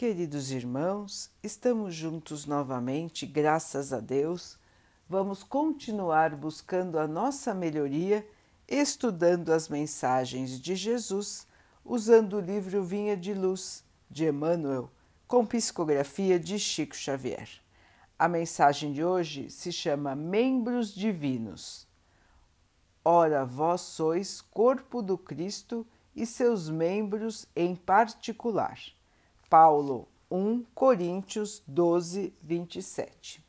Queridos irmãos, estamos juntos novamente, graças a Deus. Vamos continuar buscando a nossa melhoria, estudando as mensagens de Jesus, usando o livro Vinha de Luz, de Emmanuel, com psicografia de Chico Xavier. A mensagem de hoje se chama Membros Divinos. Ora, vós sois corpo do Cristo e seus membros em particular. Paulo 1 Coríntios 12, 27.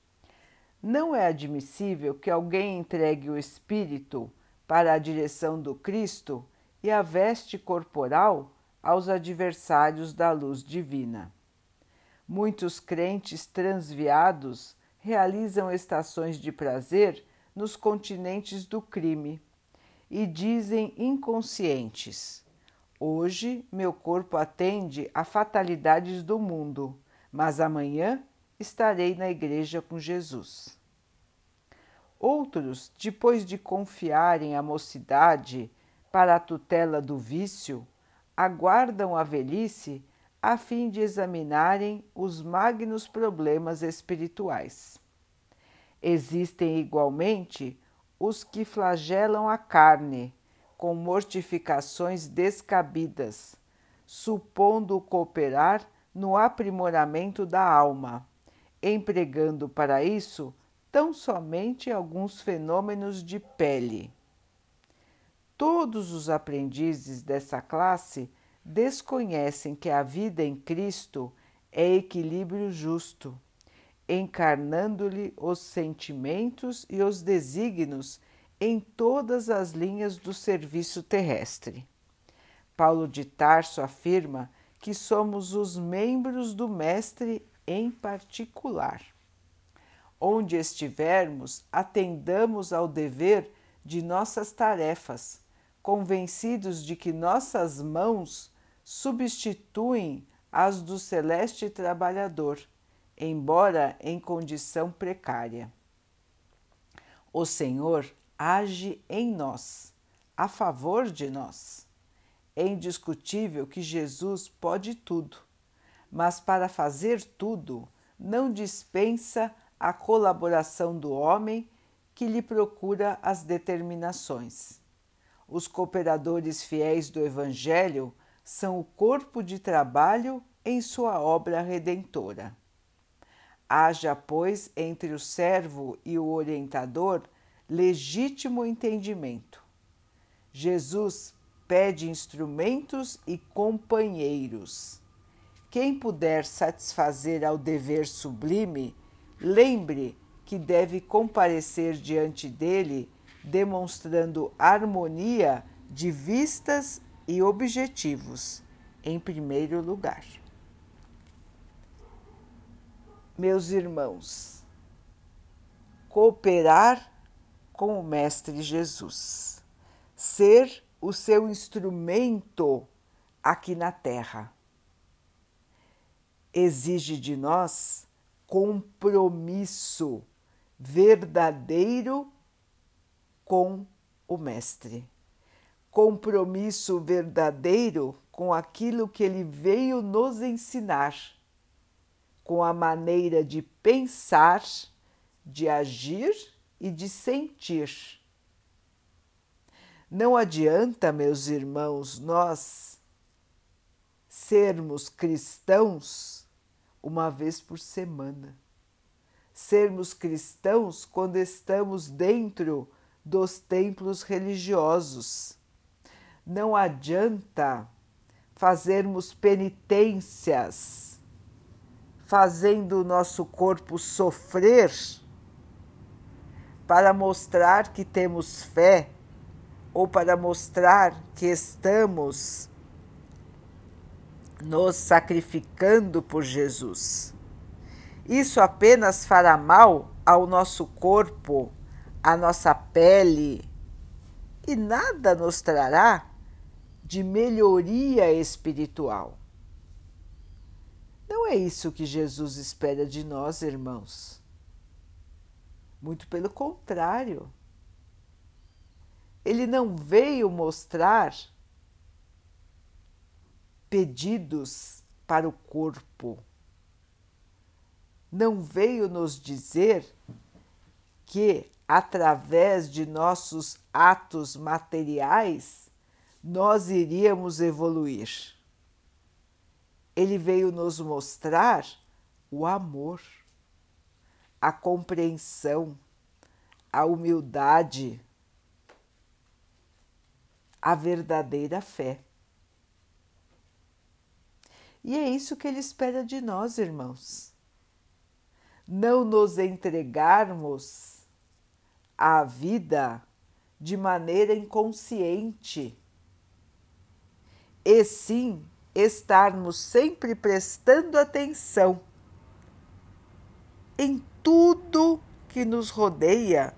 Não é admissível que alguém entregue o espírito para a direção do Cristo e a veste corporal aos adversários da luz divina. Muitos crentes transviados realizam estações de prazer nos continentes do crime e dizem inconscientes: Hoje meu corpo atende a fatalidades do mundo, mas amanhã estarei na igreja com Jesus. Outros, depois de confiarem a mocidade para a tutela do vício, aguardam a velhice a fim de examinarem os magnos problemas espirituais. Existem igualmente os que flagelam a carne com mortificações descabidas, supondo cooperar no aprimoramento da alma, empregando para isso tão somente alguns fenômenos de pele. Todos os aprendizes dessa classe desconhecem que a vida em Cristo é equilíbrio justo, encarnando-lhe os sentimentos e os desígnios em todas as linhas do serviço terrestre. Paulo de Tarso afirma que somos os membros do Mestre em particular. Onde estivermos, atendamos ao dever de nossas tarefas, convencidos de que nossas mãos substituem as do celeste trabalhador, embora em condição precária. O Senhor age em nós, a favor de nós. É indiscutível que Jesus pode tudo, mas para fazer tudo não dispensa a colaboração do homem que lhe procura as determinações. Os cooperadores fiéis do Evangelho são o corpo de trabalho em sua obra redentora. Haja, pois, entre o servo e o orientador legítimo entendimento. Jesus pede instrumentos e companheiros. Quem puder satisfazer ao dever sublime, lembre que deve comparecer diante dele demonstrando harmonia de vistas e objetivos, em primeiro lugar. Meus irmãos, cooperar com o Mestre Jesus, ser o seu instrumento aqui na Terra. Exige de nós compromisso verdadeiro com o Mestre. Compromisso verdadeiro com aquilo que ele veio nos ensinar, com a maneira de pensar, de agir e de sentir. Não adianta, meus irmãos, nós sermos cristãos uma vez por semana. Sermos cristãos quando estamos dentro dos templos religiosos. Não adianta fazermos penitências, fazendo o nosso corpo sofrer para mostrar que temos fé ou para mostrar que estamos nos sacrificando por Jesus. Isso apenas fará mal ao nosso corpo, à nossa pele e nada nos trará de melhoria espiritual. Não é isso que Jesus espera de nós, irmãos. Muito pelo contrário. Ele não veio mostrar pedidos para o corpo. Não veio nos dizer que, através de nossos atos materiais, nós iríamos evoluir. Ele veio nos mostrar o amor, a compreensão, a humildade, a verdadeira fé. E é isso que ele espera de nós, irmãos. Não nos entregarmos à vida de maneira inconsciente, e sim estarmos sempre prestando atenção em tudo que nos rodeia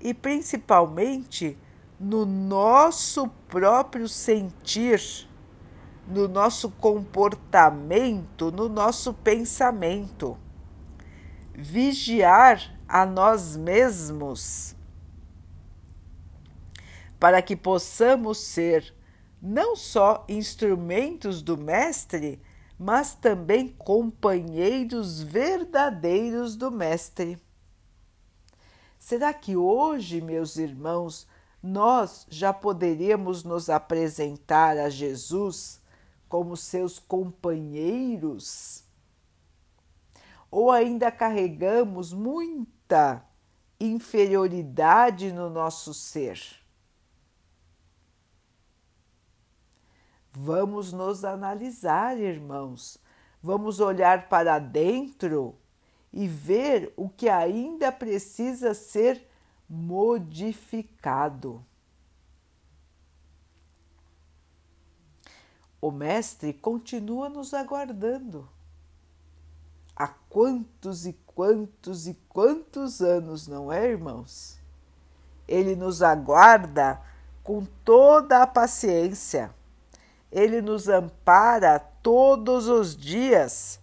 e principalmente no nosso próprio sentir, no nosso comportamento, no nosso pensamento. Vigiar a nós mesmos para que possamos ser não só instrumentos do Mestre, mas também companheiros verdadeiros do Mestre. Será que hoje, meus irmãos, nós já poderíamos nos apresentar a Jesus como seus companheiros? Ou ainda carregamos muita inferioridade no nosso ser? Vamos nos analisar, irmãos. Vamos olhar para dentro e ver o que ainda precisa ser modificado. O Mestre continua nos aguardando. Há quantos e quantos e quantos anos, não é, irmãos? Ele nos aguarda com toda a paciência. Ele nos ampara todos os dias.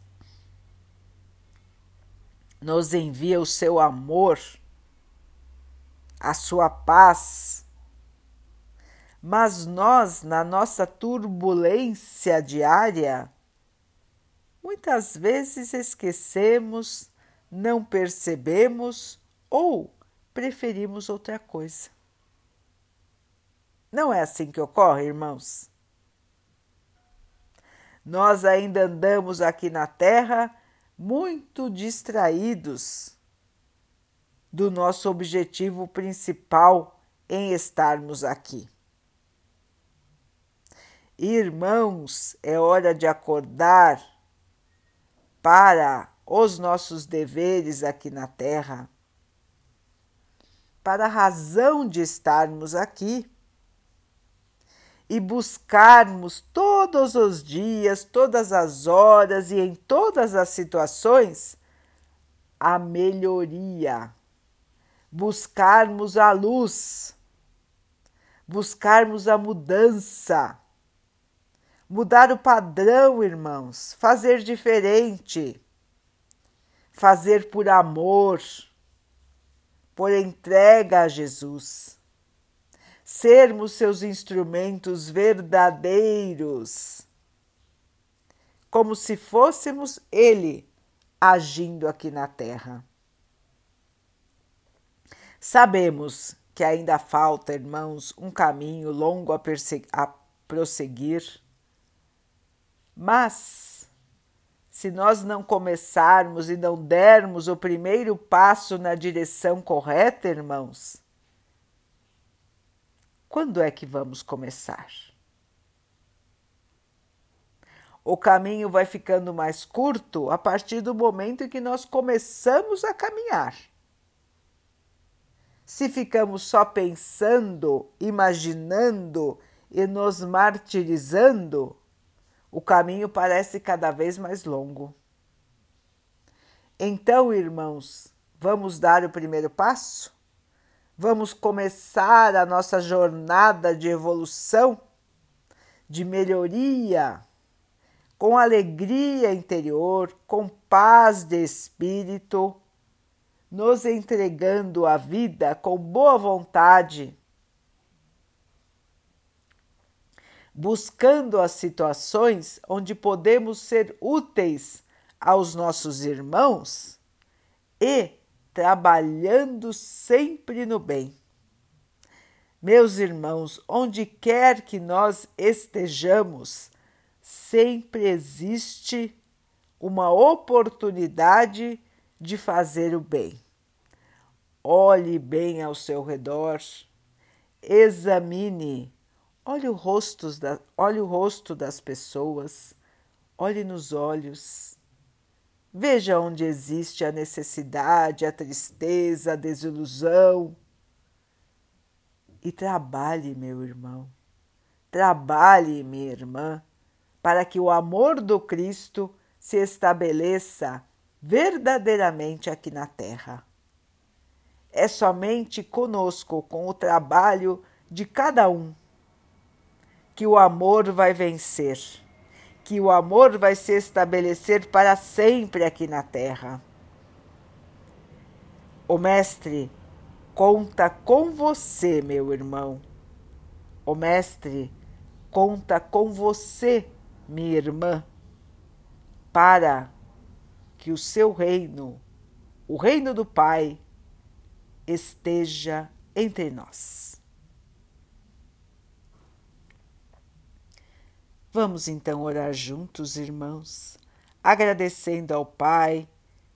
Nos envia o seu amor a sua paz. Mas nós, na nossa turbulência diária, muitas vezes esquecemos, não percebemos ou preferimos outra coisa. Não é assim que ocorre, irmãos? Nós ainda andamos aqui na Terra muito distraídos do nosso objetivo principal em estarmos aqui. Irmãos, é hora de acordar para os nossos deveres aqui na Terra, para a razão de estarmos aqui e buscarmos todos os dias, todas as horas e em todas as situações a melhoria. Buscarmos a luz, buscarmos a mudança, mudar o padrão, irmãos, fazer diferente, fazer por amor, por entrega a Jesus, sermos seus instrumentos verdadeiros, como se fôssemos Ele agindo aqui na terra. Sabemos que ainda falta, irmãos, um caminho longo a, a prosseguir, mas se nós não começarmos e não dermos o primeiro passo na direção correta, irmãos, quando é que vamos começar? O caminho vai ficando mais curto a partir do momento em que nós começamos a caminhar. Se ficamos só pensando, imaginando e nos martirizando, o caminho parece cada vez mais longo. Então, irmãos, vamos dar o primeiro passo? Vamos começar a nossa jornada de evolução, de melhoria, com alegria interior, com paz de espírito nos entregando a vida com boa vontade, buscando as situações onde podemos ser úteis aos nossos irmãos e trabalhando sempre no bem. Meus irmãos, onde quer que nós estejamos, sempre existe uma oportunidade de fazer o bem. Olhe bem ao seu redor, examine, olhe o rosto, da, olhe o rosto das pessoas, olhe nos olhos. Veja onde existe a necessidade, a tristeza, a desilusão. E trabalhe, meu irmão, trabalhe, minha irmã, para que o amor do Cristo se estabeleça verdadeiramente aqui na Terra. É somente conosco, com o trabalho de cada um, que o amor vai vencer que o amor vai se estabelecer para sempre aqui na terra. O Mestre conta com você, meu irmão. O Mestre conta com você, minha irmã, para que o seu reino, o reino do Pai, esteja entre nós. Vamos então orar juntos, irmãos, agradecendo ao Pai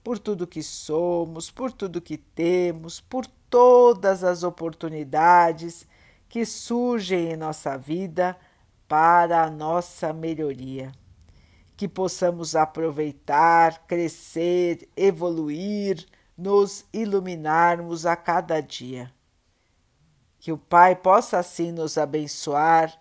por tudo que somos, por tudo que temos, por todas as oportunidades que surgem em nossa vida para a nossa melhoria. Que possamos aproveitar, crescer, evoluir, nos iluminarmos a cada dia. Que o Pai possa assim nos abençoar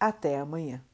Até amanhã.